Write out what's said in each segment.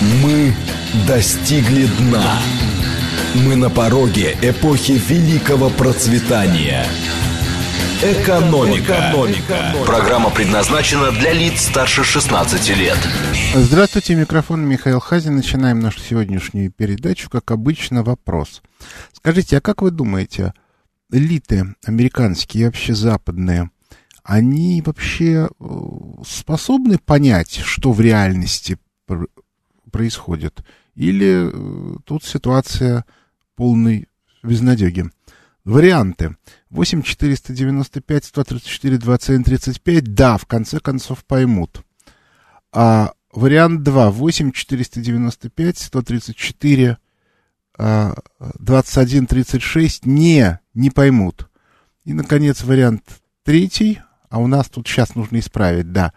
Мы достигли дна. Мы на пороге эпохи великого процветания. Экономика. Экономика. Программа предназначена для лиц старше 16 лет. Здравствуйте, микрофон Михаил Хазин. Начинаем нашу сегодняшнюю передачу. Как обычно, вопрос. Скажите, а как вы думаете, элиты американские и вообще западные, они вообще э, способны понять, что в реальности происходит? Или э, тут ситуация полной безнадеги? Варианты. 8 495 134 27 35. Да, в конце концов поймут. А вариант 2. 8 495 134 21 36. Не, не поймут. И, наконец, вариант третий. А у нас тут сейчас нужно исправить, да.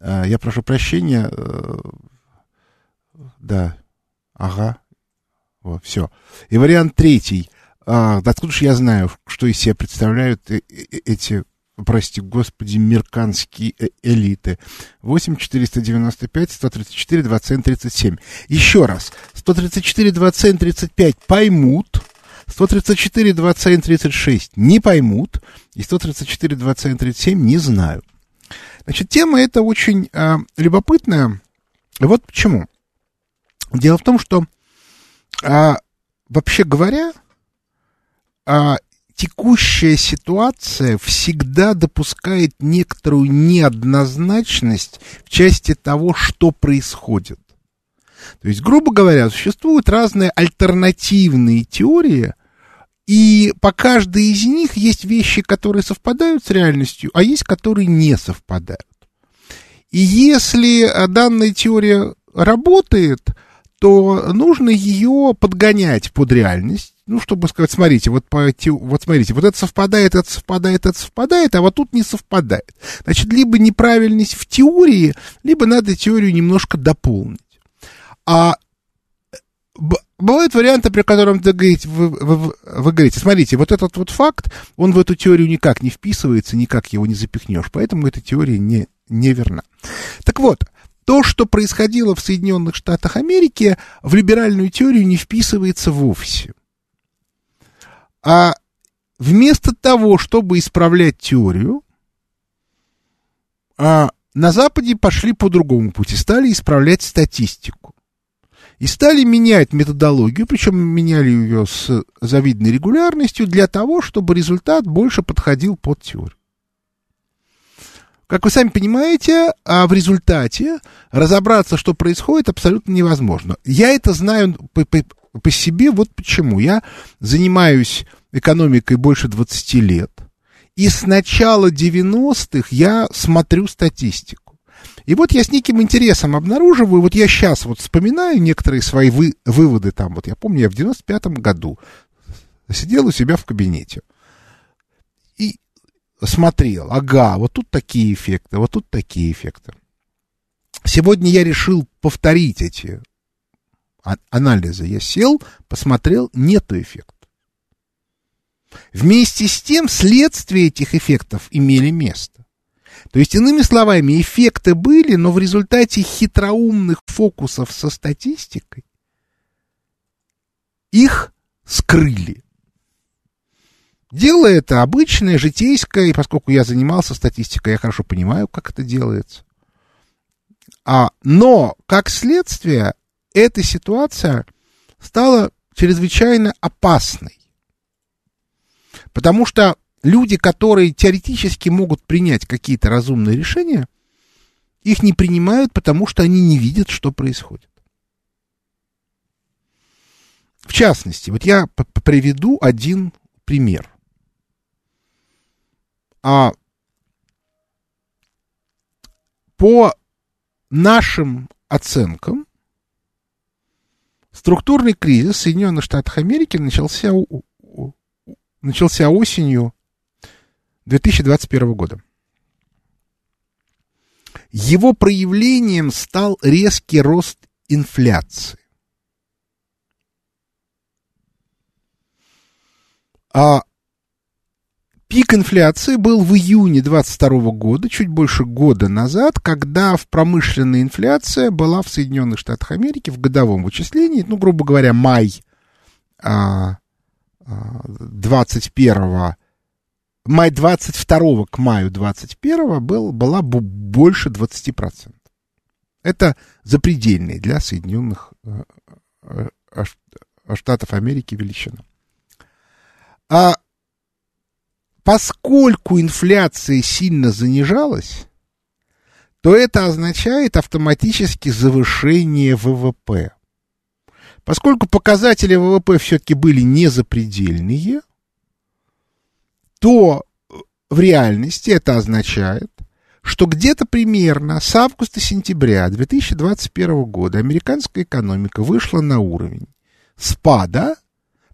А, я прошу прощения. Э, да. Ага. Вот, все. И вариант третий. А, откуда же я знаю, что из себя представляют э, э, эти, прости господи, мерканские элиты? 8 495 134 27 37. Еще раз. 134 27 35 поймут. 134 27 36 не поймут. И 134 27 37 не знаю. Значит, тема эта очень а, любопытная. Вот почему. Дело в том, что, а, вообще говоря, а, текущая ситуация всегда допускает некоторую неоднозначность в части того, что происходит. То есть, грубо говоря, существуют разные альтернативные теории, и по каждой из них есть вещи, которые совпадают с реальностью, а есть, которые не совпадают. И если данная теория работает, то нужно ее подгонять под реальность, ну, чтобы сказать, смотрите, вот, по, вот смотрите, вот это совпадает, это совпадает, это совпадает, а вот тут не совпадает. Значит, либо неправильность в теории, либо надо теорию немножко дополнить. А бывают варианты, при котором говорите, вы, вы, вы говорите, смотрите, вот этот вот факт, он в эту теорию никак не вписывается, никак его не запихнешь, поэтому эта теория не, не верна. Так вот, то, что происходило в Соединенных Штатах Америки, в либеральную теорию не вписывается вовсе. А вместо того, чтобы исправлять теорию, а на Западе пошли по другому пути, стали исправлять статистику. И стали менять методологию, причем меняли ее с завидной регулярностью для того, чтобы результат больше подходил под теорию. Как вы сами понимаете, а в результате разобраться, что происходит, абсолютно невозможно. Я это знаю по, по, по себе, вот почему. Я занимаюсь экономикой больше 20 лет, и с начала 90-х я смотрю статистику. И вот я с неким интересом обнаруживаю, вот я сейчас вот вспоминаю некоторые свои вы, выводы там, вот я помню, я в 95-м году сидел у себя в кабинете и смотрел, ага, вот тут такие эффекты, вот тут такие эффекты. Сегодня я решил повторить эти анализы. Я сел, посмотрел, нету эффекта. Вместе с тем следствия этих эффектов имели место. То есть, иными словами, эффекты были, но в результате хитроумных фокусов со статистикой их скрыли. Дело это обычное, житейское, и поскольку я занимался статистикой, я хорошо понимаю, как это делается. А, но, как следствие, эта ситуация стала чрезвычайно опасной. Потому что люди, которые теоретически могут принять какие-то разумные решения, их не принимают, потому что они не видят, что происходит. В частности, вот я приведу один пример. А по нашим оценкам, структурный кризис Соединенных Штатов Америки начался, начался осенью 2021 года. Его проявлением стал резкий рост инфляции. А Пик инфляции был в июне 22 года, чуть больше года назад, когда в промышленная инфляция была в Соединенных Штатах Америки в годовом вычислении, ну, грубо говоря, май а, 21 а, май 22 к маю 21 был, была больше 20%. Это запредельные для Соединенных э, э, Штатов Америки величина. А поскольку инфляция сильно занижалась, то это означает автоматически завышение ВВП. Поскольку показатели ВВП все-таки были не запредельные, то в реальности это означает, что где-то примерно с августа-сентября 2021 года американская экономика вышла на уровень спада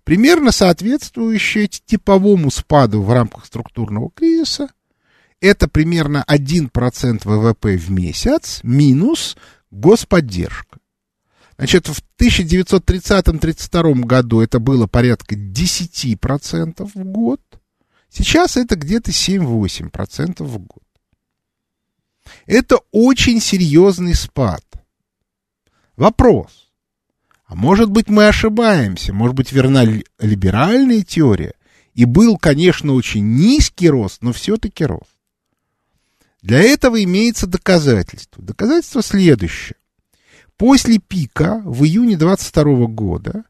примерно соответствующее типовому спаду в рамках структурного кризиса. Это примерно 1% ВВП в месяц минус господдержка. Значит, в 1930-32 году это было порядка 10% в год. Сейчас это где-то 7-8% в год. Это очень серьезный спад. Вопрос. А может быть, мы ошибаемся, может быть, верна либеральная теория, и был, конечно, очень низкий рост, но все-таки рост. Для этого имеется доказательство. Доказательство следующее. После пика в июне 22 года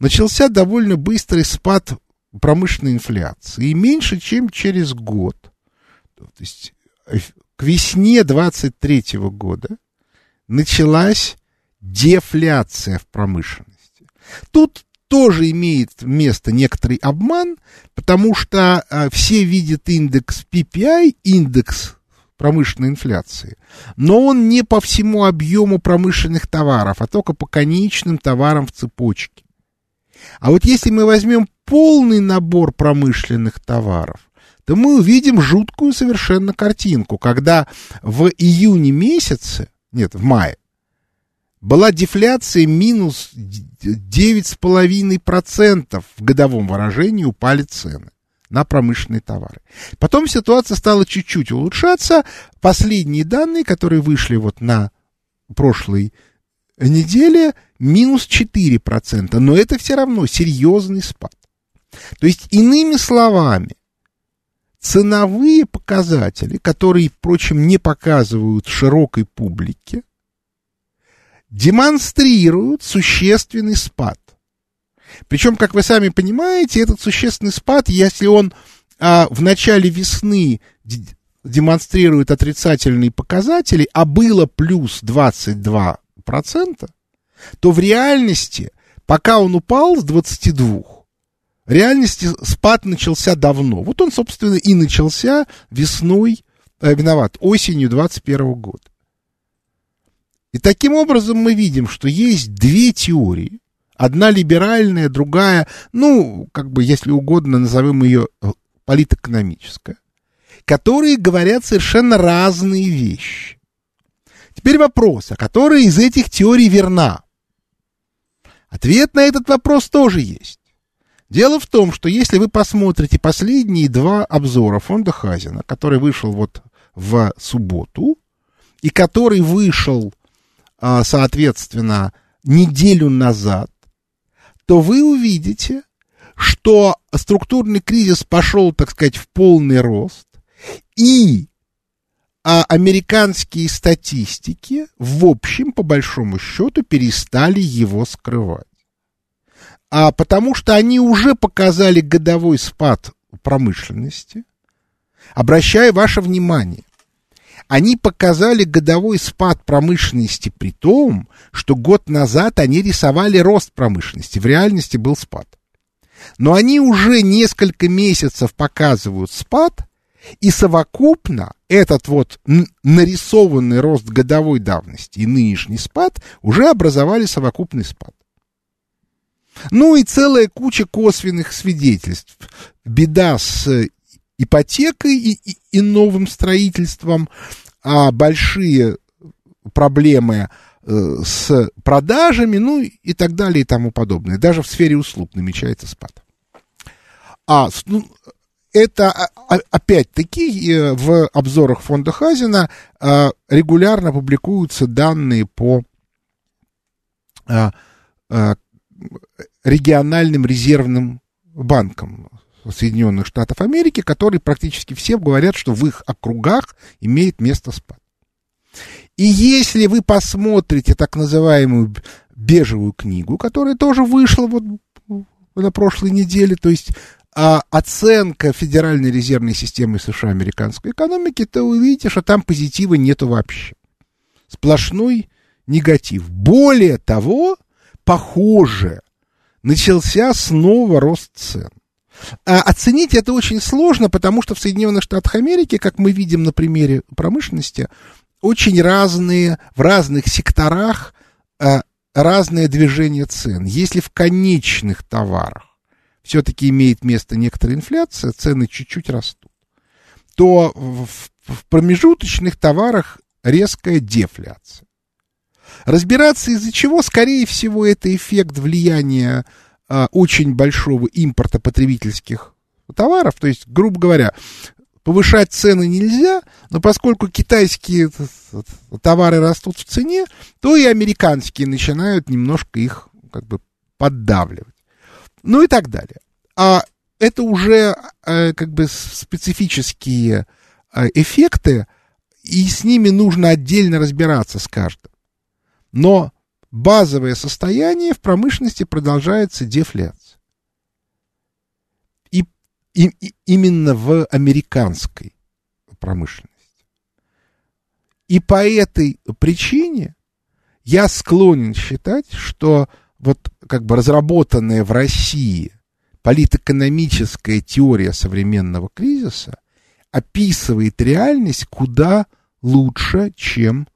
начался довольно быстрый спад промышленной инфляции, и меньше, чем через год, то есть э, к весне 23 года началась дефляция в промышленности. Тут тоже имеет место некоторый обман, потому что а, все видят индекс PPI, индекс промышленной инфляции, но он не по всему объему промышленных товаров, а только по конечным товарам в цепочке. А вот если мы возьмем полный набор промышленных товаров, то мы увидим жуткую совершенно картинку, когда в июне месяце, нет, в мае, была дефляция минус 9,5% в годовом выражении упали цены на промышленные товары. Потом ситуация стала чуть-чуть улучшаться. Последние данные, которые вышли вот на прошлой неделе, минус 4%. Но это все равно серьезный спад. То есть, иными словами, ценовые показатели, которые, впрочем, не показывают широкой публике, демонстрируют существенный спад. Причем, как вы сами понимаете, этот существенный спад, если он а, в начале весны демонстрирует отрицательные показатели, а было плюс 22%, то в реальности, пока он упал с 22, в реальности спад начался давно. Вот он, собственно, и начался весной, э, виноват, осенью 21 года. И таким образом мы видим, что есть две теории. Одна либеральная, другая, ну, как бы, если угодно, назовем ее э, политэкономическая, которые говорят совершенно разные вещи. Теперь вопрос, а которая из этих теорий верна? Ответ на этот вопрос тоже есть. Дело в том, что если вы посмотрите последние два обзора фонда Хазина, который вышел вот в субботу, и который вышел соответственно, неделю назад, то вы увидите, что структурный кризис пошел, так сказать, в полный рост, и а американские статистики, в общем, по большому счету, перестали его скрывать. А потому что они уже показали годовой спад промышленности. Обращаю ваше внимание, они показали годовой спад промышленности при том, что год назад они рисовали рост промышленности, в реальности был спад. Но они уже несколько месяцев показывают спад, и совокупно этот вот нарисованный рост годовой давности и нынешний спад уже образовали совокупный спад. Ну и целая куча косвенных свидетельств. Беда с ипотекой и, и, и новым строительством, а большие проблемы э, с продажами, ну и так далее и тому подобное. Даже в сфере услуг намечается спад. А, ну, это а, а, опять-таки э, в обзорах фонда Хазина а, регулярно публикуются данные по региональным резервным банкам Соединенных Штатов Америки, которые практически все говорят, что в их округах имеет место спад. И если вы посмотрите так называемую бежевую книгу, которая тоже вышла вот на прошлой неделе, то есть а, оценка Федеральной резервной системы США американской экономики, то вы увидите, что там позитива нету вообще. Сплошной негатив. Более того, похоже, начался снова рост цен. А оценить это очень сложно, потому что в Соединенных Штатах Америки, как мы видим на примере промышленности, очень разные, в разных секторах а, разное движение цен. Если в конечных товарах все-таки имеет место некоторая инфляция, цены чуть-чуть растут, то в, в промежуточных товарах резкая дефляция. Разбираться из-за чего, скорее всего, это эффект влияния а, очень большого импорта потребительских товаров. То есть, грубо говоря, повышать цены нельзя, но поскольку китайские товары растут в цене, то и американские начинают немножко их как бы поддавливать. Ну и так далее. А это уже э, как бы специфические э, эффекты, и с ними нужно отдельно разбираться с каждым. Но базовое состояние в промышленности продолжается дефляция и, и, именно в американской промышленности. И по этой причине я склонен считать, что вот как бы разработанная в России политэкономическая теория современного кризиса описывает реальность куда лучше, чем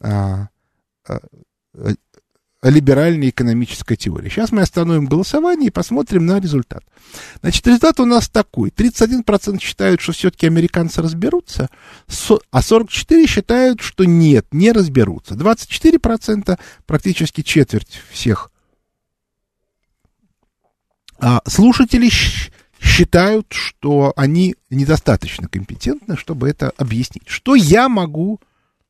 а, а, либеральной экономической теории. Сейчас мы остановим голосование и посмотрим на результат. Значит, результат у нас такой. 31% считают, что все-таки американцы разберутся, а 44% считают, что нет, не разберутся. 24%, практически четверть всех а слушатели считают, что они недостаточно компетентны, чтобы это объяснить. Что я могу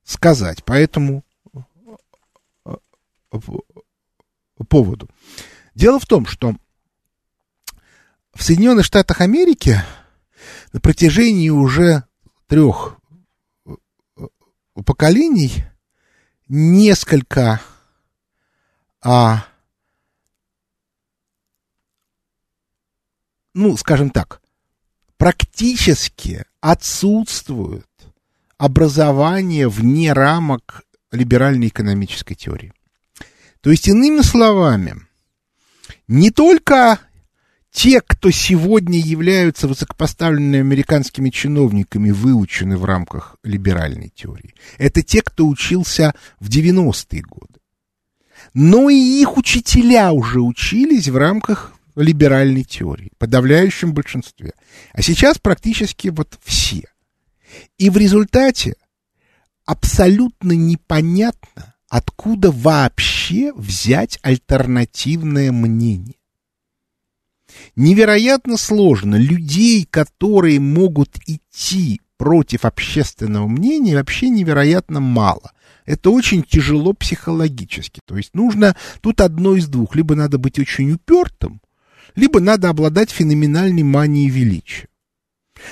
сказать по этому поводу. Дело в том, что в Соединенных Штатах Америки на протяжении уже трех э, поколений несколько а, ну, скажем так, практически отсутствует образование вне рамок либеральной экономической теории. То есть, иными словами, не только те, кто сегодня являются высокопоставленными американскими чиновниками, выучены в рамках либеральной теории. Это те, кто учился в 90-е годы. Но и их учителя уже учились в рамках либеральной теории, в подавляющем большинстве. А сейчас практически вот все. И в результате абсолютно непонятно, откуда вообще взять альтернативное мнение. Невероятно сложно. Людей, которые могут идти против общественного мнения, вообще невероятно мало. Это очень тяжело психологически. То есть нужно тут одно из двух. Либо надо быть очень упертым, либо надо обладать феноменальной манией величия.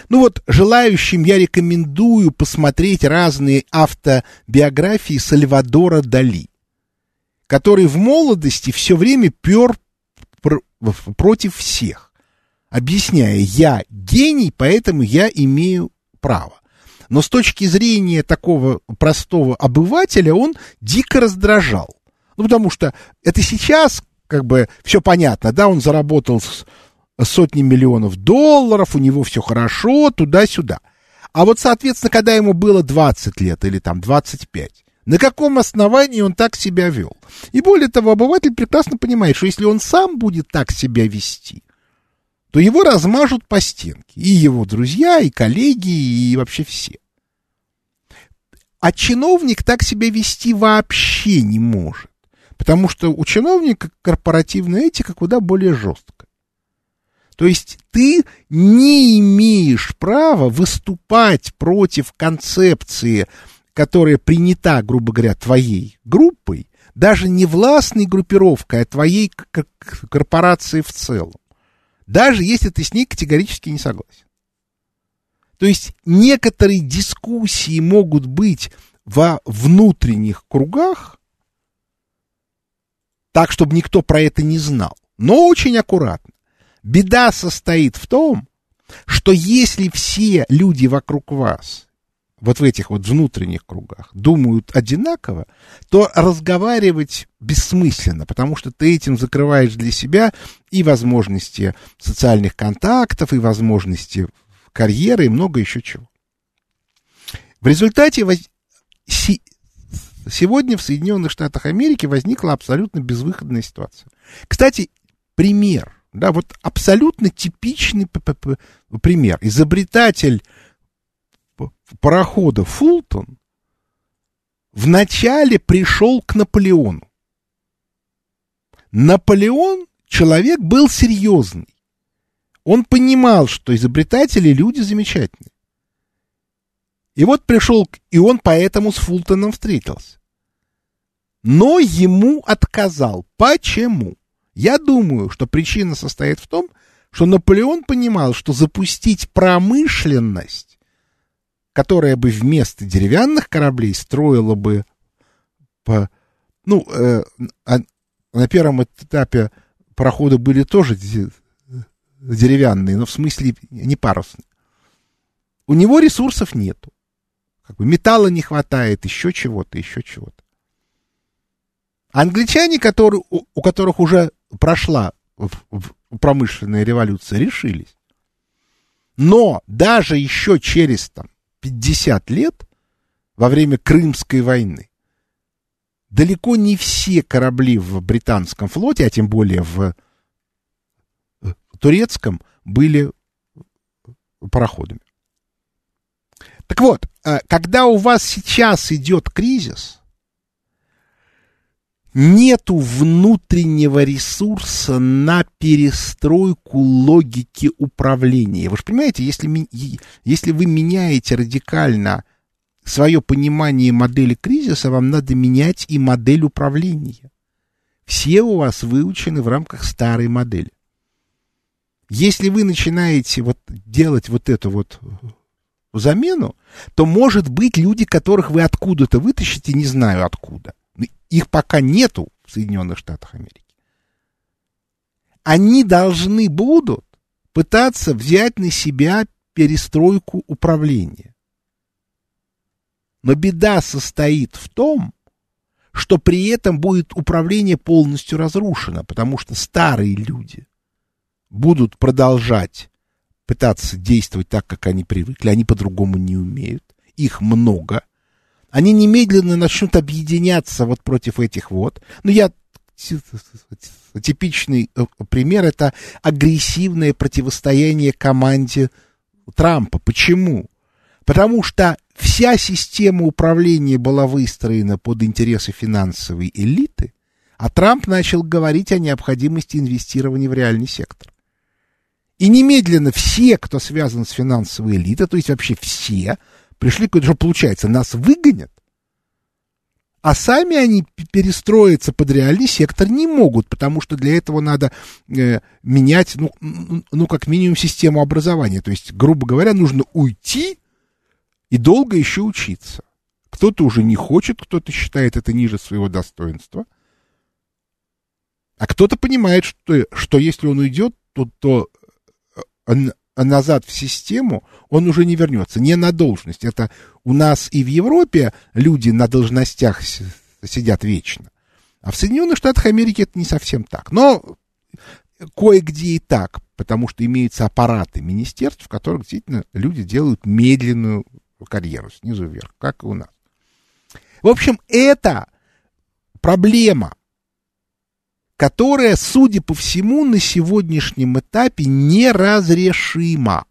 Ну вот, желающим я рекомендую посмотреть разные автобиографии Сальвадора Дали, который в молодости все время пер пр против всех, объясняя, я гений, поэтому я имею право. Но с точки зрения такого простого обывателя он дико раздражал. Ну, потому что это сейчас как бы все понятно, да, он заработал сотни миллионов долларов, у него все хорошо, туда-сюда. А вот, соответственно, когда ему было 20 лет или там 25, на каком основании он так себя вел? И более того, обыватель прекрасно понимает, что если он сам будет так себя вести, то его размажут по стенке. И его друзья, и коллеги, и вообще все. А чиновник так себя вести вообще не может. Потому что у чиновника корпоративная этика куда более жесткая. То есть ты не имеешь права выступать против концепции, которая принята, грубо говоря, твоей группой, даже не властной группировкой, а твоей корпорацией в целом. Даже если ты с ней категорически не согласен. То есть некоторые дискуссии могут быть во внутренних кругах, так, чтобы никто про это не знал, но очень аккуратно. Беда состоит в том, что если все люди вокруг вас, вот в этих вот внутренних кругах, думают одинаково, то разговаривать бессмысленно, потому что ты этим закрываешь для себя и возможности социальных контактов, и возможности карьеры, и много еще чего. В результате сегодня в Соединенных Штатах Америки возникла абсолютно безвыходная ситуация. Кстати, пример да, вот абсолютно типичный пример. Изобретатель парохода Фултон вначале пришел к Наполеону. Наполеон человек был серьезный. Он понимал, что изобретатели люди замечательные. И вот пришел, и он поэтому с Фултоном встретился. Но ему отказал. Почему? Я думаю, что причина состоит в том, что Наполеон понимал, что запустить промышленность, которая бы вместо деревянных кораблей строила бы по, ну, э, а на первом этапе пароходы были тоже деревянные, но в смысле не парусные. У него ресурсов нету. Как бы металла не хватает, еще чего-то, еще чего-то. Англичане, которые, у, у которых уже прошла промышленная революция, решились. Но даже еще через там, 50 лет, во время Крымской войны, далеко не все корабли в британском флоте, а тем более в турецком, были пароходами. Так вот, э, когда у вас сейчас идет кризис, нету внутреннего ресурса на перестройку логики управления. Вы же понимаете, если, если вы меняете радикально свое понимание модели кризиса, вам надо менять и модель управления. Все у вас выучены в рамках старой модели. Если вы начинаете вот делать вот эту вот замену, то, может быть, люди, которых вы откуда-то вытащите, не знаю откуда – их пока нету в Соединенных Штатах Америки. Они должны будут пытаться взять на себя перестройку управления. Но беда состоит в том, что при этом будет управление полностью разрушено, потому что старые люди будут продолжать пытаться действовать так, как они привыкли, они по-другому не умеют, их много – они немедленно начнут объединяться вот против этих вот. Ну, я типичный э, пример это агрессивное противостояние команде Трампа. Почему? Потому что вся система управления была выстроена под интересы финансовой элиты, а Трамп начал говорить о необходимости инвестирования в реальный сектор. И немедленно все, кто связан с финансовой элитой, то есть вообще все, пришли что получается, нас выгонят, а сами они перестроиться под реальный сектор не могут, потому что для этого надо э, менять, ну, ну, как минимум, систему образования. То есть, грубо говоря, нужно уйти и долго еще учиться. Кто-то уже не хочет, кто-то считает это ниже своего достоинства. А кто-то понимает, что, что если он уйдет, то, то э, назад в систему, он уже не вернется, не на должность. Это у нас и в Европе люди на должностях сидят вечно. А в Соединенных Штатах Америки это не совсем так. Но кое-где и так, потому что имеются аппараты министерств, в которых действительно люди делают медленную карьеру снизу вверх, как и у нас. В общем, это проблема которая, судя по всему, на сегодняшнем этапе неразрешима.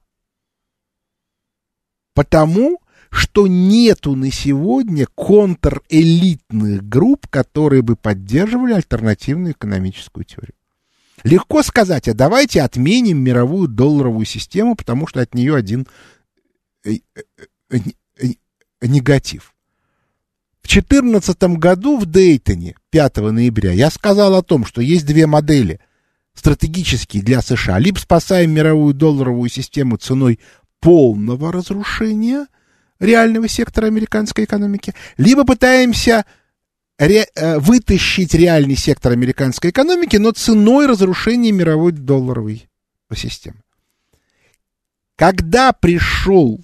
Потому что нету на сегодня контрэлитных групп, которые бы поддерживали альтернативную экономическую теорию. Легко сказать, а давайте отменим мировую долларовую систему, потому что от нее один э, э, э, негатив. В 2014 году в Дейтоне, 5 ноября, я сказал о том, что есть две модели стратегические для США. Либо спасаем мировую долларовую систему ценой полного разрушения реального сектора американской экономики, либо пытаемся ре, э, вытащить реальный сектор американской экономики, но ценой разрушения мировой долларовой системы. Когда пришел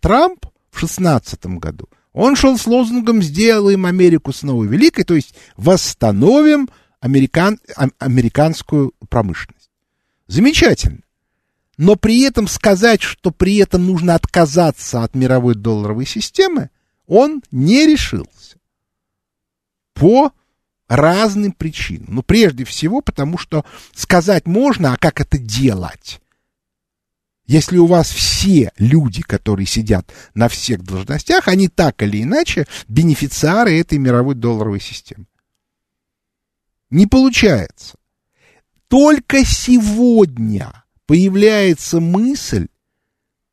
Трамп в 2016 году, он шел с лозунгом «Сделаем Америку снова великой», то есть «Восстановим американ, американскую промышленность». Замечательно. Но при этом сказать, что при этом нужно отказаться от мировой долларовой системы, он не решился по разным причинам. Ну, прежде всего, потому что сказать можно, а как это делать? Если у вас все люди, которые сидят на всех должностях, они так или иначе бенефициары этой мировой долларовой системы. Не получается. Только сегодня появляется мысль,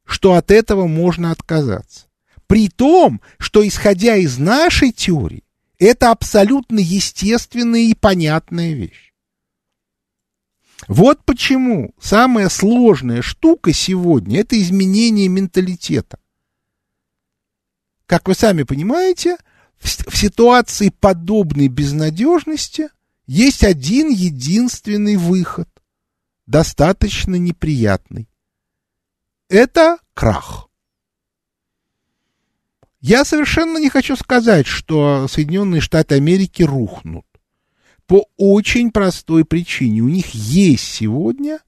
что от этого можно отказаться. При том, что исходя из нашей теории, это абсолютно естественная и понятная вещь. Вот почему самая сложная штука сегодня – это изменение менталитета. Как вы сами понимаете, в ситуации подобной безнадежности есть один единственный выход, достаточно неприятный. Это крах. Я совершенно не хочу сказать, что Соединенные Штаты Америки рухнут. По очень простой причине. У них есть сегодня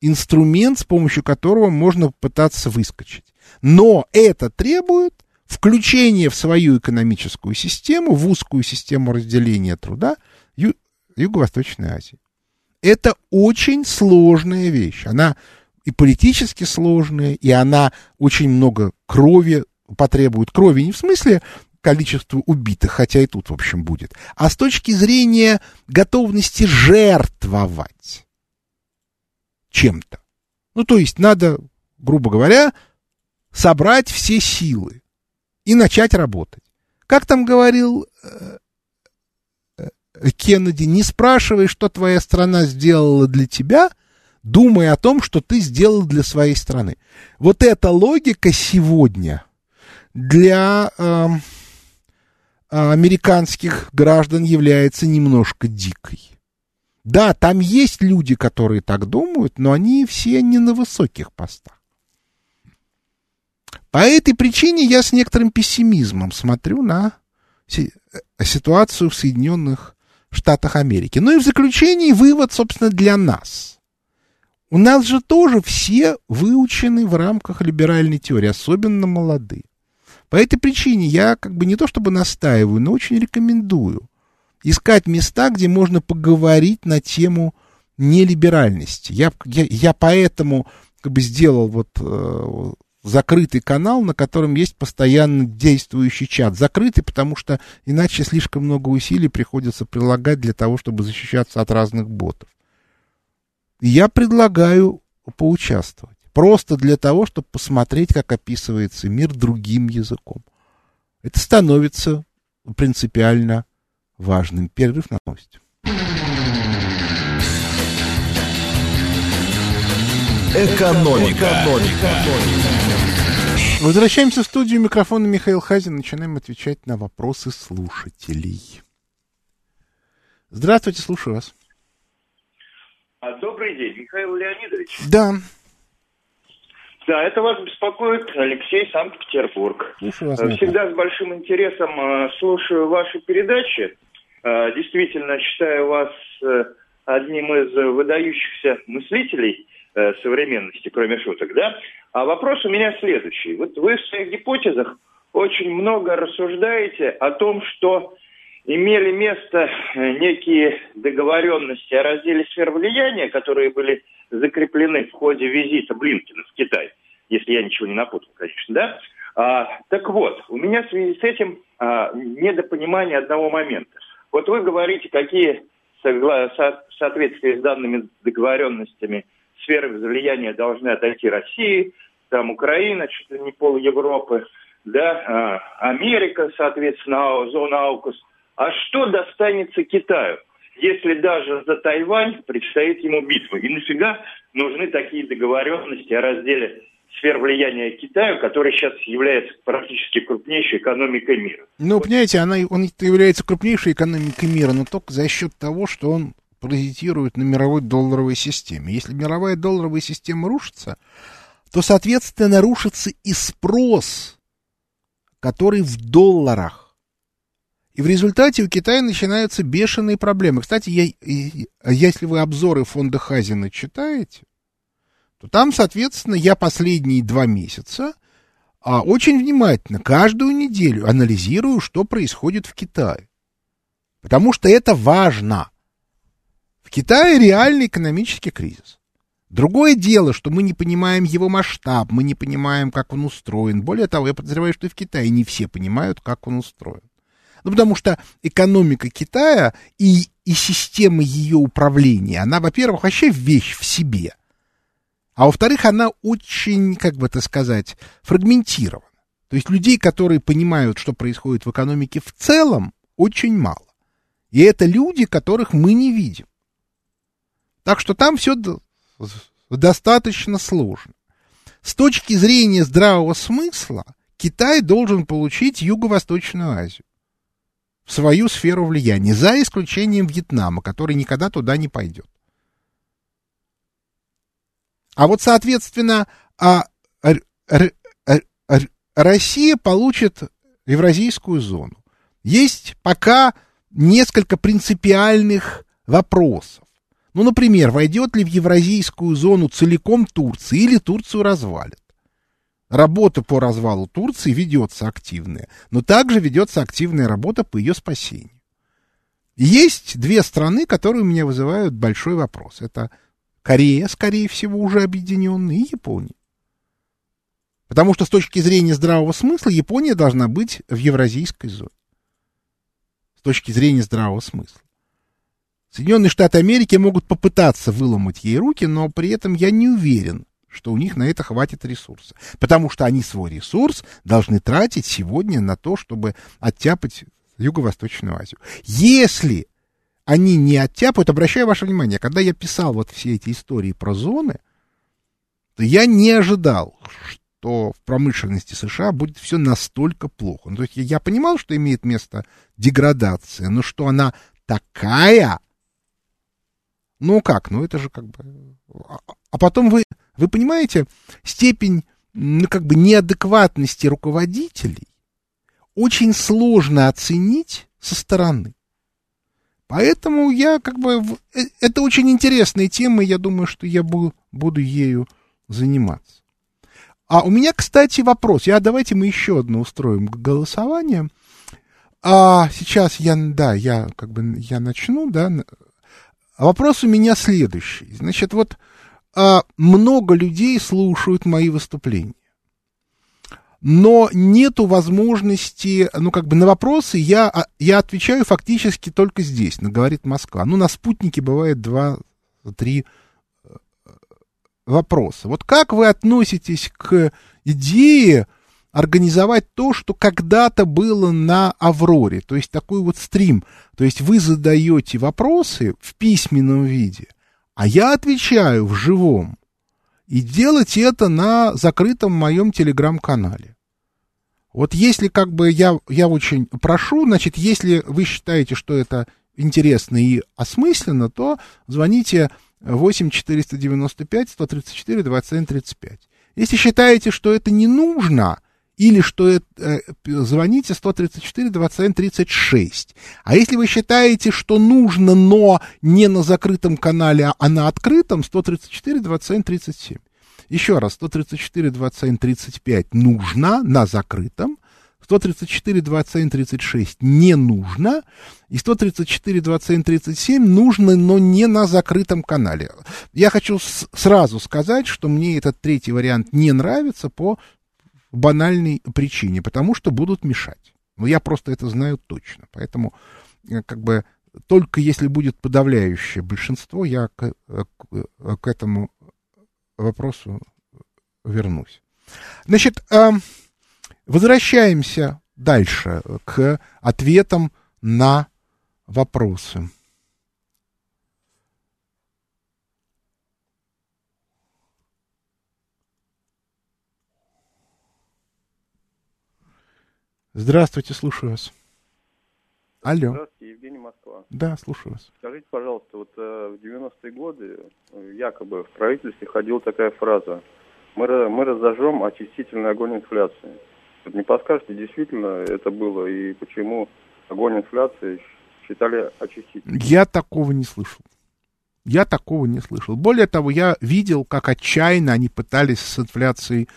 инструмент, с помощью которого можно пытаться выскочить. Но это требует включения в свою экономическую систему, в узкую систему разделения труда Ю- Юго-Восточной Азии. Это очень сложная вещь. Она и политически сложная, и она очень много крови потребует крови не в смысле количества убитых, хотя и тут, в общем, будет, а с точки зрения готовности жертвовать чем-то. Ну, то есть надо, грубо говоря, собрать все силы и начать работать. Как там говорил э, э, Кеннеди, не спрашивай, что твоя страна сделала для тебя, думай о том, что ты сделал для своей страны. Вот эта логика сегодня – для э, американских граждан является немножко дикой. Да, там есть люди, которые так думают, но они все не на высоких постах. По этой причине я с некоторым пессимизмом смотрю на ситуацию в Соединенных Штатах Америки. Ну и в заключении вывод, собственно, для нас. У нас же тоже все выучены в рамках либеральной теории, особенно молодые. По этой причине я как бы не то чтобы настаиваю, но очень рекомендую искать места, где можно поговорить на тему нелиберальности. Я, я, я поэтому как бы сделал вот э, закрытый канал, на котором есть постоянно действующий чат. Закрытый, потому что иначе слишком много усилий приходится прилагать для того, чтобы защищаться от разных ботов. я предлагаю поучаствовать. Просто для того, чтобы посмотреть, как описывается мир другим языком. Это становится принципиально важным. Перерыв на новости. Экономика. Экономика. Возвращаемся в студию. Микрофона Михаил Хазин. Начинаем отвечать на вопросы слушателей. Здравствуйте, слушаю вас. А, добрый день, Михаил Леонидович. Да. Да, это вас беспокоит Алексей, Санкт-Петербург. Всегда с большим интересом э, слушаю ваши передачи. Э, действительно, считаю вас э, одним из выдающихся мыслителей современности, кроме шуток, да? А вопрос у меня следующий. Вот вы в своих гипотезах очень много рассуждаете о том, что имели место некие договоренности о разделе сфер влияния, которые были закреплены в ходе визита Блинкина в Китай, если я ничего не напутал, конечно, да? А, так вот, у меня в связи с этим а, недопонимание одного момента. Вот вы говорите, какие в соответствии с данными договоренностями сферы влияния должны отойти России, там Украина, чуть ли не пол Европы, да, а, Америка, соответственно, зона Аукус. А что достанется Китаю, если даже за Тайвань предстоит ему битва? И нафига нужны такие договоренности о разделе сфер влияния Китая, который сейчас является практически крупнейшей экономикой мира. Ну, понимаете, она, он является крупнейшей экономикой мира, но только за счет того, что он паразитирует на мировой долларовой системе. Если мировая долларовая система рушится, то, соответственно, рушится и спрос, который в долларах. И в результате у Китая начинаются бешеные проблемы. Кстати, я, если вы обзоры фонда Хазина читаете, то там, соответственно, я последние два месяца а, очень внимательно каждую неделю анализирую, что происходит в Китае. Потому что это важно. В Китае реальный экономический кризис. Другое дело, что мы не понимаем его масштаб, мы не понимаем, как он устроен. Более того, я подозреваю, что и в Китае не все понимают, как он устроен. Ну, потому что экономика Китая и, и система ее управления, она, во-первых, вообще вещь в себе. А во-вторых, она очень, как бы это сказать, фрагментирована. То есть людей, которые понимают, что происходит в экономике в целом, очень мало. И это люди, которых мы не видим. Так что там все достаточно сложно. С точки зрения здравого смысла, Китай должен получить Юго-Восточную Азию свою сферу влияния, за исключением Вьетнама, который никогда туда не пойдет. А вот, соответственно, а, Россия получит евразийскую зону. Есть пока несколько принципиальных вопросов. Ну, например, войдет ли в евразийскую зону целиком Турция или Турцию развалит? Работа по развалу Турции ведется активная, но также ведется активная работа по ее спасению. Есть две страны, которые у меня вызывают большой вопрос. Это Корея, скорее всего, уже объединенная, и Япония. Потому что с точки зрения здравого смысла Япония должна быть в евразийской зоне. С точки зрения здравого смысла. Соединенные Штаты Америки могут попытаться выломать ей руки, но при этом я не уверен, что у них на это хватит ресурса. Потому что они свой ресурс должны тратить сегодня на то, чтобы оттяпать Юго-Восточную Азию. Если они не оттяпают. Обращаю ваше внимание, когда я писал вот все эти истории про зоны, то я не ожидал, что в промышленности США будет все настолько плохо. Ну, то есть я понимал, что имеет место деградация, но что она такая, ну как, ну это же как бы... А, а потом вы, вы понимаете, степень, ну как бы неадекватности руководителей очень сложно оценить со стороны. Поэтому я как бы... Э, это очень интересная тема, я думаю, что я буду, буду ею заниматься. А у меня, кстати, вопрос. Я, давайте мы еще одно устроим голосование. А сейчас я, да, я как бы, я начну, да. Вопрос у меня следующий. Значит, вот а, много людей слушают мои выступления но нету возможности, ну, как бы на вопросы я, а, я отвечаю фактически только здесь, на «Говорит Москва». Ну, на спутнике бывает два-три э, вопроса. Вот как вы относитесь к идее организовать то, что когда-то было на Авроре, то есть такой вот стрим, то есть вы задаете вопросы в письменном виде, а я отвечаю в живом и делать это на закрытом моем телеграм-канале. Вот если как бы я, я очень прошу, значит, если вы считаете, что это интересно и осмысленно, то звоните 8 495 134 27 35. Если считаете, что это не нужно, или что это, э, звоните 134 27 36. А если вы считаете, что нужно, но не на закрытом канале, а на открытом, 134 27 37. Еще раз, 134 27 35 нужно на закрытом, 134 27 36 не нужно, и 134 27 37 нужно, но не на закрытом канале. Я хочу сразу сказать, что мне этот третий вариант не нравится по банальной причине, потому что будут мешать. Но я просто это знаю точно. Поэтому, э, как бы, только если будет подавляющее большинство, я к, к, к этому вопросу вернусь. Значит, возвращаемся дальше к ответам на вопросы. Здравствуйте, слушаю вас. Алло. Здравствуйте, Евгений Москва. Да, слушаю вас. Скажите, пожалуйста, вот э, в 90-е годы э, якобы в правительстве ходила такая фраза «Мы, мы разожжем очистительный огонь инфляции». Вот не подскажете, действительно это было и почему огонь инфляции считали очистительным? Я такого не слышал. Я такого не слышал. Более того, я видел, как отчаянно они пытались с инфляцией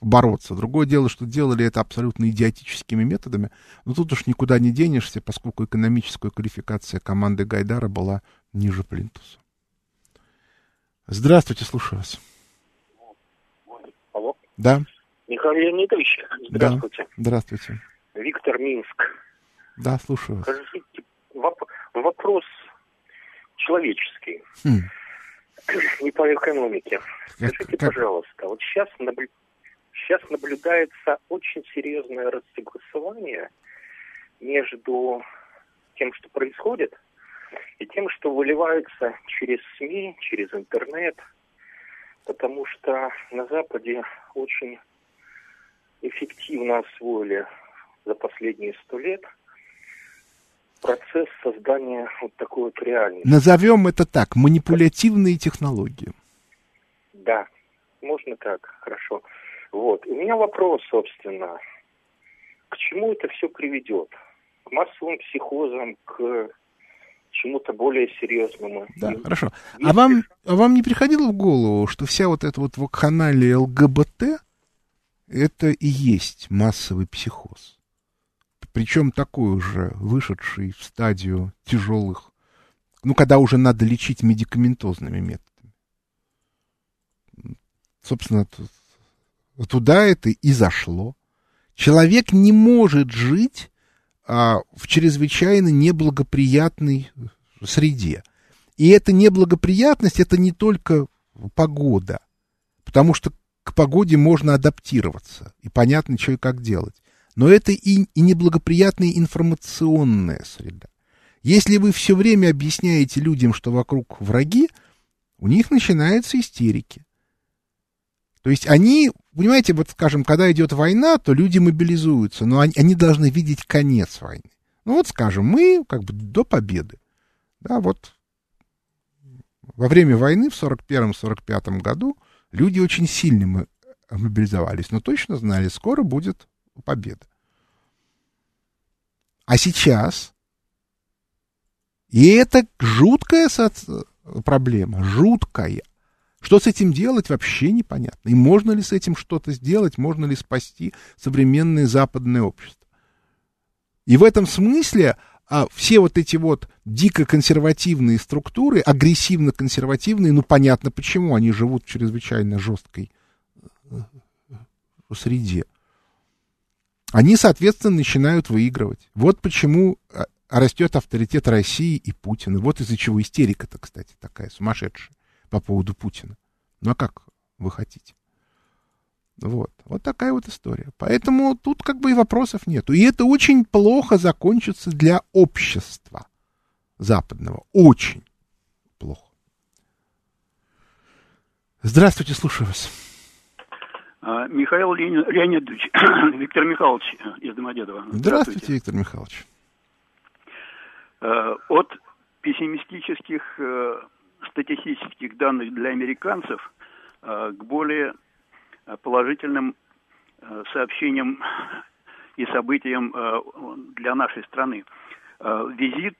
бороться. Другое дело, что делали это абсолютно идиотическими методами, но тут уж никуда не денешься, поскольку экономическая квалификация команды Гайдара была ниже плинтуса. Здравствуйте, слушаю вас. Алло. Да. Михаил Леонидович, здравствуйте. Да. Здравствуйте. Виктор Минск. Да, слушаю вас. Скажите, воп- вопрос человеческий. Хм не по экономике. Скажите, как, пожалуйста, вот сейчас, наблю... сейчас наблюдается очень серьезное рассогласование между тем, что происходит, и тем, что выливается через СМИ, через интернет, потому что на Западе очень эффективно освоили за последние сто лет – процесс создания вот такой вот реальности. Назовем это так, манипулятивные технологии. Да, можно так, хорошо. Вот. У меня вопрос, собственно, к чему это все приведет? К массовым психозам, к чему-то более серьезному. Да, и, хорошо. А вам, а вам не приходило в голову, что вся вот эта вот вакханалия ЛГБТ это и есть массовый психоз? Причем такой уже, вышедший в стадию тяжелых, ну, когда уже надо лечить медикаментозными методами. Собственно, туда это и зашло. Человек не может жить а, в чрезвычайно неблагоприятной среде. И эта неблагоприятность, это не только погода, потому что к погоде можно адаптироваться, и понятно, что и как делать но это и, и неблагоприятная информационная среда. Если вы все время объясняете людям, что вокруг враги, у них начинаются истерики. То есть они, понимаете, вот скажем, когда идет война, то люди мобилизуются, но они, они должны видеть конец войны. Ну вот, скажем, мы как бы до победы. Да, вот во время войны в 41-45 году люди очень сильно мобилизовались, но точно знали, скоро будет победа. А сейчас, и это жуткая соци... проблема, жуткая. Что с этим делать, вообще непонятно. И можно ли с этим что-то сделать, можно ли спасти современное западное общество. И в этом смысле а, все вот эти вот дико консервативные структуры, агрессивно консервативные, ну понятно почему, они живут в чрезвычайно жесткой э, среде они, соответственно, начинают выигрывать. Вот почему а, растет авторитет России и Путина. Вот из-за чего истерика-то, кстати, такая сумасшедшая по поводу Путина. Ну а как вы хотите? Вот. Вот такая вот история. Поэтому тут как бы и вопросов нету. И это очень плохо закончится для общества западного. Очень плохо. Здравствуйте, слушаю вас. А, Михаил Леонидович, Виктор Михайлович из Домодедова. Здравствуйте, Здравствуйте Виктор Михайлович. Э, от пессимистических э, статистических данных для американцев э, к более положительным сообщениям и событиям для нашей страны. Визит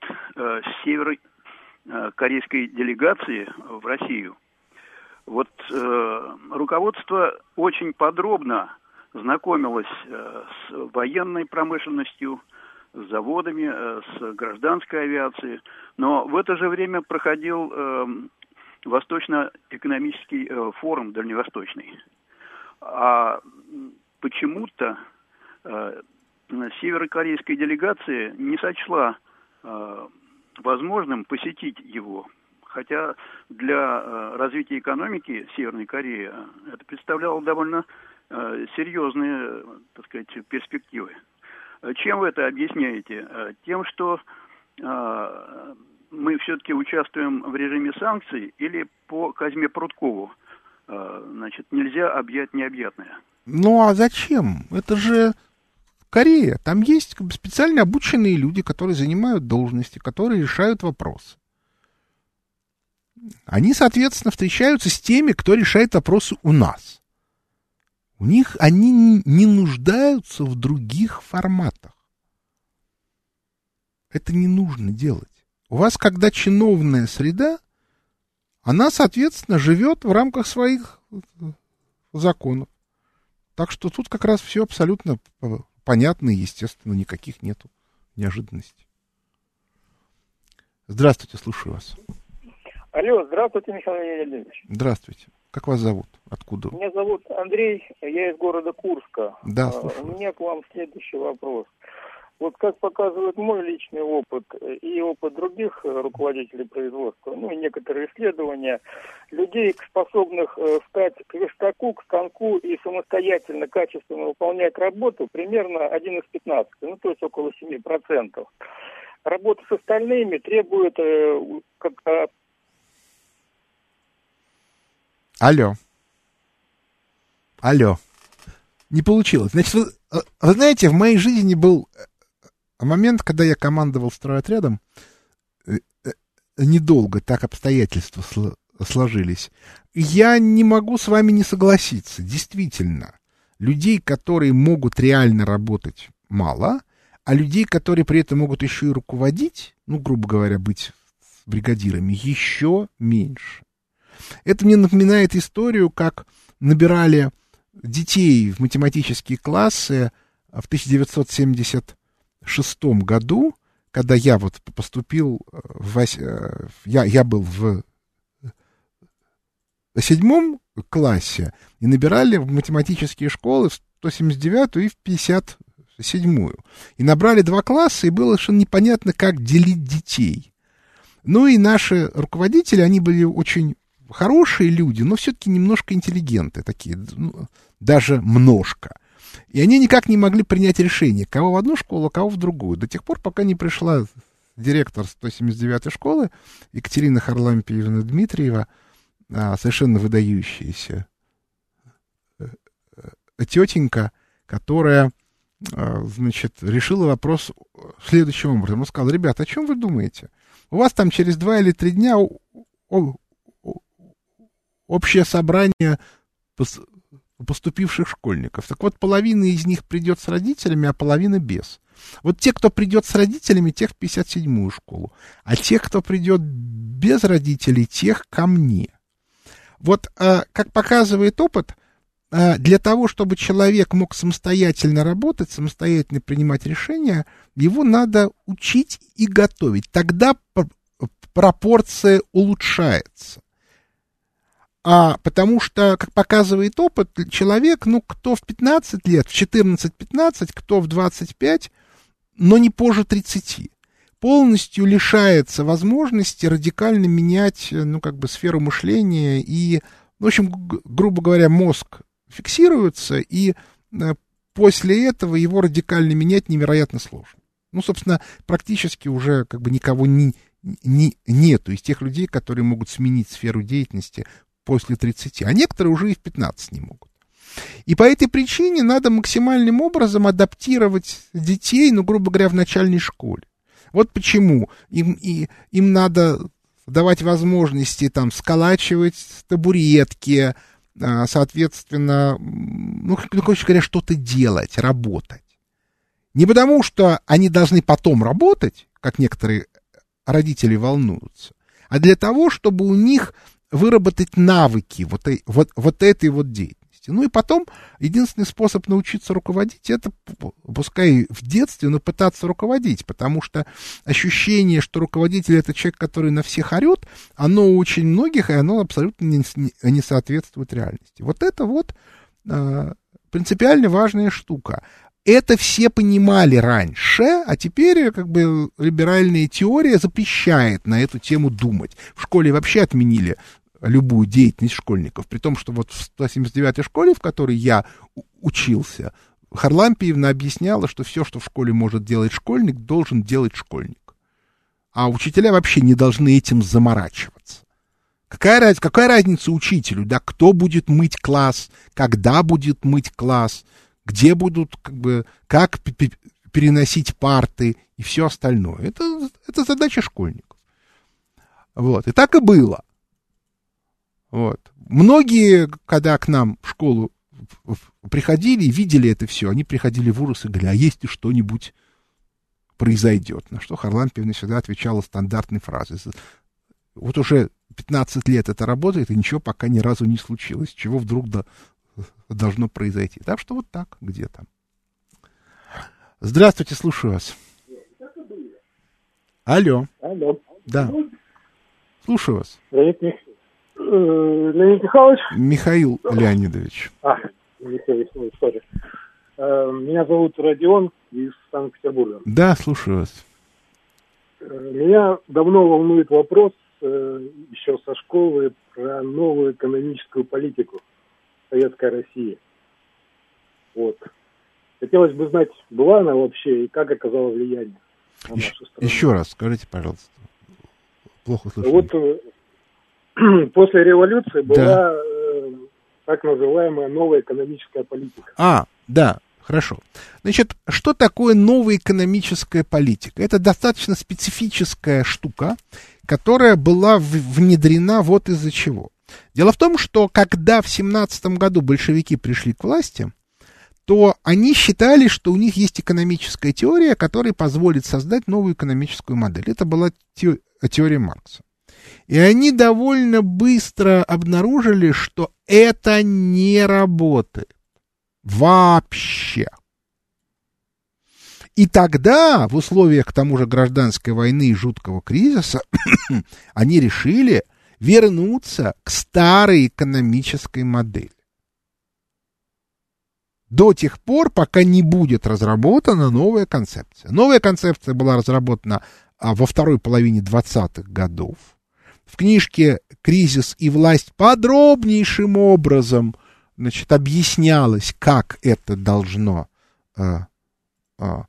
северокорейской делегации в Россию – вот э, руководство очень подробно знакомилось э, с военной промышленностью, с заводами, э, с гражданской авиацией, но в это же время проходил э, Восточно-экономический э, форум дальневосточный. А почему-то э, северокорейская делегация не сочла э, возможным посетить его. Хотя для э, развития экономики Северной Кореи это представляло довольно э, серьезные, так сказать, перспективы. Чем вы это объясняете? Тем, что мы все-таки участвуем в режиме санкций или по Казьме Прудкову, значит, нельзя объять необъятное? Ну а зачем? Это же Корея. Там есть специально обученные люди, которые занимают должности, которые решают вопросы. Они, соответственно, встречаются с теми, кто решает вопросы у нас. У них они не нуждаются в других форматах. Это не нужно делать. У вас, когда чиновная среда, она, соответственно, живет в рамках своих э, законов. Так что тут как раз все абсолютно понятно и естественно, никаких нету неожиданностей. Здравствуйте, слушаю вас. Алло, здравствуйте, Михаил Леонидович. Здравствуйте. Как вас зовут? Откуда? Меня зовут Андрей, я из города Курска. Да, а, слушаю. У меня к вам следующий вопрос. Вот как показывает мой личный опыт и опыт других руководителей производства, ну и некоторые исследования, людей, способных э, стать к верстаку, к станку и самостоятельно, качественно выполнять работу, примерно 1 из 15, ну то есть около 7%. Работа с остальными требует э, как а, Алло. Алло. Не получилось. Значит, вы, э, вы знаете, в моей жизни был а момент, когда я командовал стройотрядом, э, э, недолго так обстоятельства сложились. Я не могу с вами не согласиться. Действительно, людей, которые могут реально работать, мало, а людей, которые при этом могут еще и руководить, ну, грубо говоря, быть бригадирами, еще меньше. Это мне напоминает историю, как набирали детей в математические классы в 1970 шестом году, когда я вот поступил э, в, э, я, я был в седьмом классе и набирали в математические школы в 179 и в 57 И набрали два класса, и было совершенно непонятно, как делить детей. Ну и наши руководители, они были очень хорошие люди, но все-таки немножко интеллигенты такие, ну, даже множко. И они никак не могли принять решение, кого в одну школу, кого в другую, до тех пор, пока не пришла директор 179-й школы Екатерина Харлампиевна Дмитриева, а, совершенно выдающаяся э, э, тетенька, которая, а, значит, решила вопрос следующим образом. Она сказала, ребята, о чем вы думаете? У вас там через два или три дня общее собрание поступивших школьников. Так вот, половина из них придет с родителями, а половина без. Вот те, кто придет с родителями, тех в 57-ю школу. А те, кто придет без родителей, тех ко мне. Вот, э, как показывает опыт, э, для того, чтобы человек мог самостоятельно работать, самостоятельно принимать решения, его надо учить и готовить. Тогда пропорция улучшается. А, потому что, как показывает опыт, человек, ну, кто в 15 лет, в 14-15, кто в 25, но не позже 30, полностью лишается возможности радикально менять, ну, как бы, сферу мышления и, в общем, грубо говоря, мозг фиксируется, и э, после этого его радикально менять невероятно сложно. Ну, собственно, практически уже как бы никого не, не, нету из тех людей, которые могут сменить сферу деятельности после 30, а некоторые уже и в 15 не могут. И по этой причине надо максимальным образом адаптировать детей, ну, грубо говоря, в начальной школе. Вот почему им, и, им надо давать возможности там сколачивать табуретки, а, соответственно, ну, ну, короче говоря, что-то делать, работать. Не потому, что они должны потом работать, как некоторые родители волнуются, а для того, чтобы у них выработать навыки вот, вот, вот этой вот деятельности. Ну и потом единственный способ научиться руководить, это пускай в детстве, но пытаться руководить, потому что ощущение, что руководитель это человек, который на всех орет, оно у очень многих, и оно абсолютно не, не соответствует реальности. Вот это вот э, принципиально важная штука. это все понимали раньше, а теперь как бы либеральная теория запрещает на эту тему думать. В школе вообще отменили любую деятельность школьников, при том, что вот в 179-й школе, в которой я учился, Харлампиевна объясняла, что все, что в школе может делать школьник, должен делать школьник. А учителя вообще не должны этим заморачиваться. Какая, раз, какая разница учителю, да, кто будет мыть класс, когда будет мыть класс, где будут, как бы, как переносить парты и все остальное. Это, это задача школьников. Вот. И так и было. Вот. Многие, когда к нам в школу приходили и видели это все, они приходили в ужас и говорили, а есть ли что-нибудь произойдет? На что Харлан Певна всегда отвечала стандартной фразой. Вот уже 15 лет это работает, и ничего пока ни разу не случилось. Чего вдруг до, должно произойти? Так что вот так где-то. Здравствуйте, слушаю вас. Алло. Алло. Да. Слушаю вас. Э, Леонид Михайлович? Михаил Леонидович. А, Михаил, сори. Э, меня зовут Родион из Санкт-Петербурга. Да, слушаю вас. Э, меня давно волнует вопрос э, еще со школы про новую экономическую политику Советской России. Вот. Хотелось бы знать, была она вообще и как оказала влияние на еще, нашу страну. Еще раз скажите, пожалуйста. Плохо слышу. Вот после революции была да. э, так называемая новая экономическая политика. А, да, Хорошо. Значит, что такое новая экономическая политика? Это достаточно специфическая штука, которая была внедрена вот из-за чего. Дело в том, что когда в 17 году большевики пришли к власти, то они считали, что у них есть экономическая теория, которая позволит создать новую экономическую модель. Это была теория Маркса. И они довольно быстро обнаружили, что это не работает. Вообще. И тогда, в условиях к тому же гражданской войны и жуткого кризиса, они решили вернуться к старой экономической модели. До тех пор, пока не будет разработана новая концепция. Новая концепция была разработана а, во второй половине 20-х годов. В книжке «Кризис и власть» подробнейшим образом – значит, объяснялось, как это должно, э, э,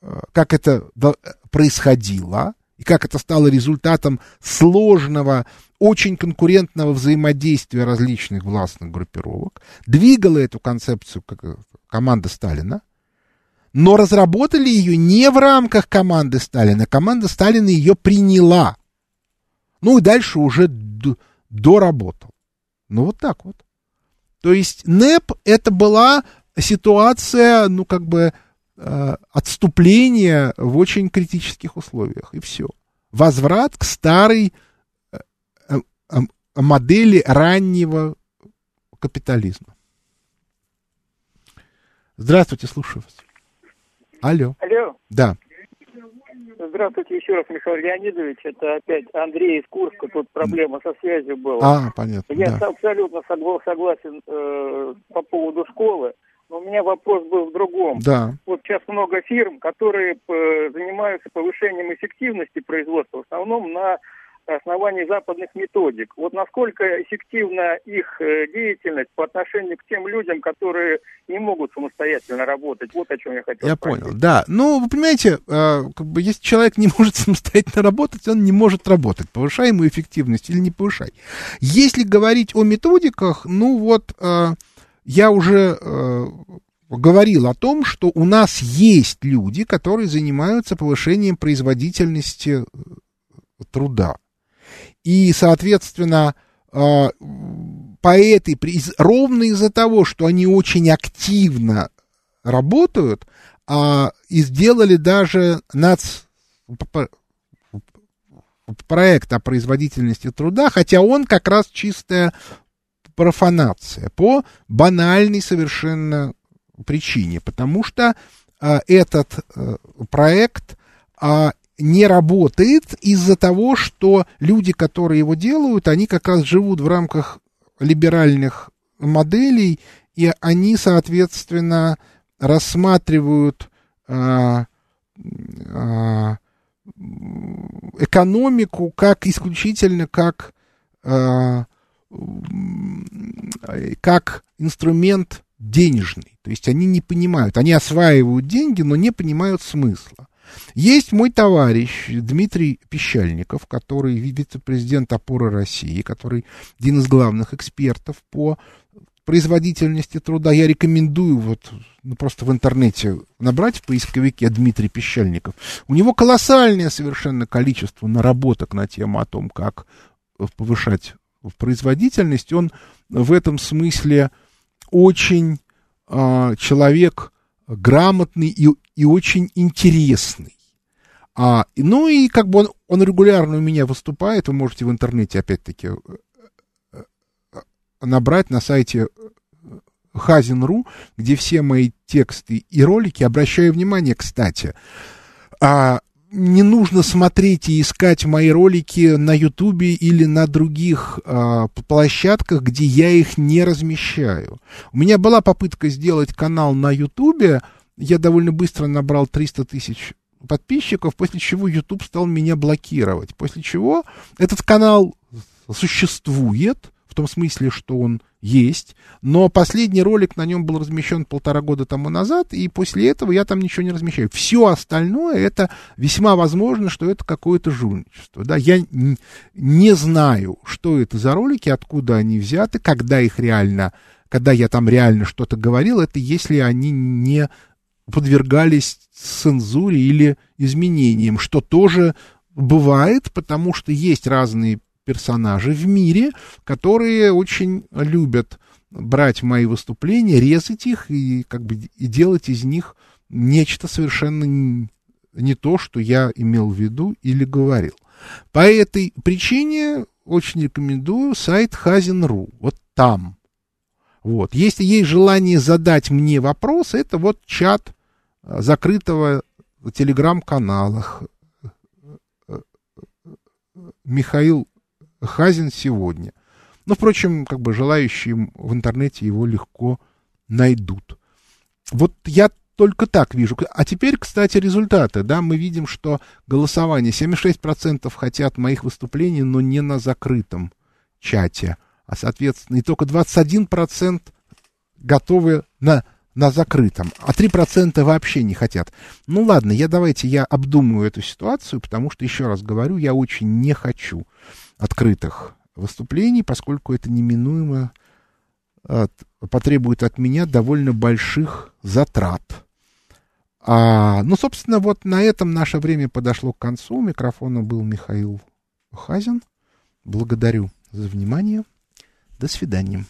э, как это происходило, и как это стало результатом сложного, очень конкурентного взаимодействия различных властных группировок, двигала эту концепцию команда Сталина, но разработали ее не в рамках команды Сталина. Команда Сталина ее приняла. Ну и дальше уже доработал. Ну вот так вот. То есть НЭП это была ситуация, ну, как бы, э, отступления в очень критических условиях, и все. Возврат к старой э, э, модели раннего капитализма. Здравствуйте, слушаю вас. Алло. Алло. Да. Здравствуйте еще раз, Михаил Леонидович. Это опять Андрей из Курска. Тут проблема со связью была. А, понятно. Я да. абсолютно согласен э, по поводу школы. Но у меня вопрос был в другом. Да. Вот сейчас много фирм, которые э, занимаются повышением эффективности производства, в основном на основании западных методик. Вот насколько эффективна их э, деятельность по отношению к тем людям, которые не могут самостоятельно работать. Вот о чем я хотел Я спросить. понял, да. Ну, вы понимаете, э, как бы, если человек не может самостоятельно работать, он не может работать. Повышай ему эффективность или не повышай. Если говорить о методиках, ну вот, э, я уже говорил о том, что у нас есть люди, которые занимаются повышением производительности труда. И, соответственно, а, по этой, ровно из-за того, что они очень активно работают, а, и сделали даже нац, проект о производительности труда, хотя он как раз чистая профанация по банальной совершенно причине, потому что а, этот а, проект а, не работает из-за того, что люди, которые его делают, они как раз живут в рамках либеральных моделей, и они, соответственно, рассматривают а, а, экономику как исключительно как, а, как инструмент денежный. То есть они не понимают, они осваивают деньги, но не понимают смысла. Есть мой товарищ Дмитрий Пещальников, который вице-президент опоры России, который один из главных экспертов по производительности труда. Я рекомендую вот ну, просто в интернете набрать в поисковике Дмитрий Пещальников. У него колоссальное совершенно количество наработок на тему о том, как повышать производительность. Он в этом смысле очень э, человек грамотный и, и очень интересный. А, ну и как бы он, он регулярно у меня выступает, вы можете в интернете опять-таки э, э, набрать на сайте Хазин.ру, где все мои тексты и ролики, обращаю внимание, кстати, а, не нужно смотреть и искать мои ролики на Ютубе или на других а, площадках, где я их не размещаю. У меня была попытка сделать канал на Ютубе, я довольно быстро набрал 300 тысяч подписчиков, после чего YouTube стал меня блокировать. После чего этот канал существует, том смысле, что он есть, но последний ролик на нем был размещен полтора года тому назад, и после этого я там ничего не размещаю. Все остальное, это весьма возможно, что это какое-то жульничество. Да? Я не знаю, что это за ролики, откуда они взяты, когда их реально, когда я там реально что-то говорил, это если они не подвергались цензуре или изменениям, что тоже бывает, потому что есть разные персонажи в мире, которые очень любят брать мои выступления, резать их и как бы и делать из них нечто совершенно не то, что я имел в виду или говорил. По этой причине очень рекомендую сайт Хазин.ру. Вот там. Вот. Если есть желание задать мне вопрос, это вот чат а, закрытого телеграм-канала Михаил Хазин сегодня. Но, впрочем, как бы желающие в интернете его легко найдут. Вот я только так вижу. А теперь, кстати, результаты. Да, мы видим, что голосование 76% хотят моих выступлений, но не на закрытом чате. А, соответственно, и только 21% готовы на, на закрытом, а 3% вообще не хотят. Ну ладно, я давайте я обдумаю эту ситуацию, потому что, еще раз говорю, я очень не хочу открытых выступлений, поскольку это неминуемо от, потребует от меня довольно больших затрат. А, ну, собственно, вот на этом наше время подошло к концу. У микрофона был Михаил Хазин. Благодарю за внимание. До свидания.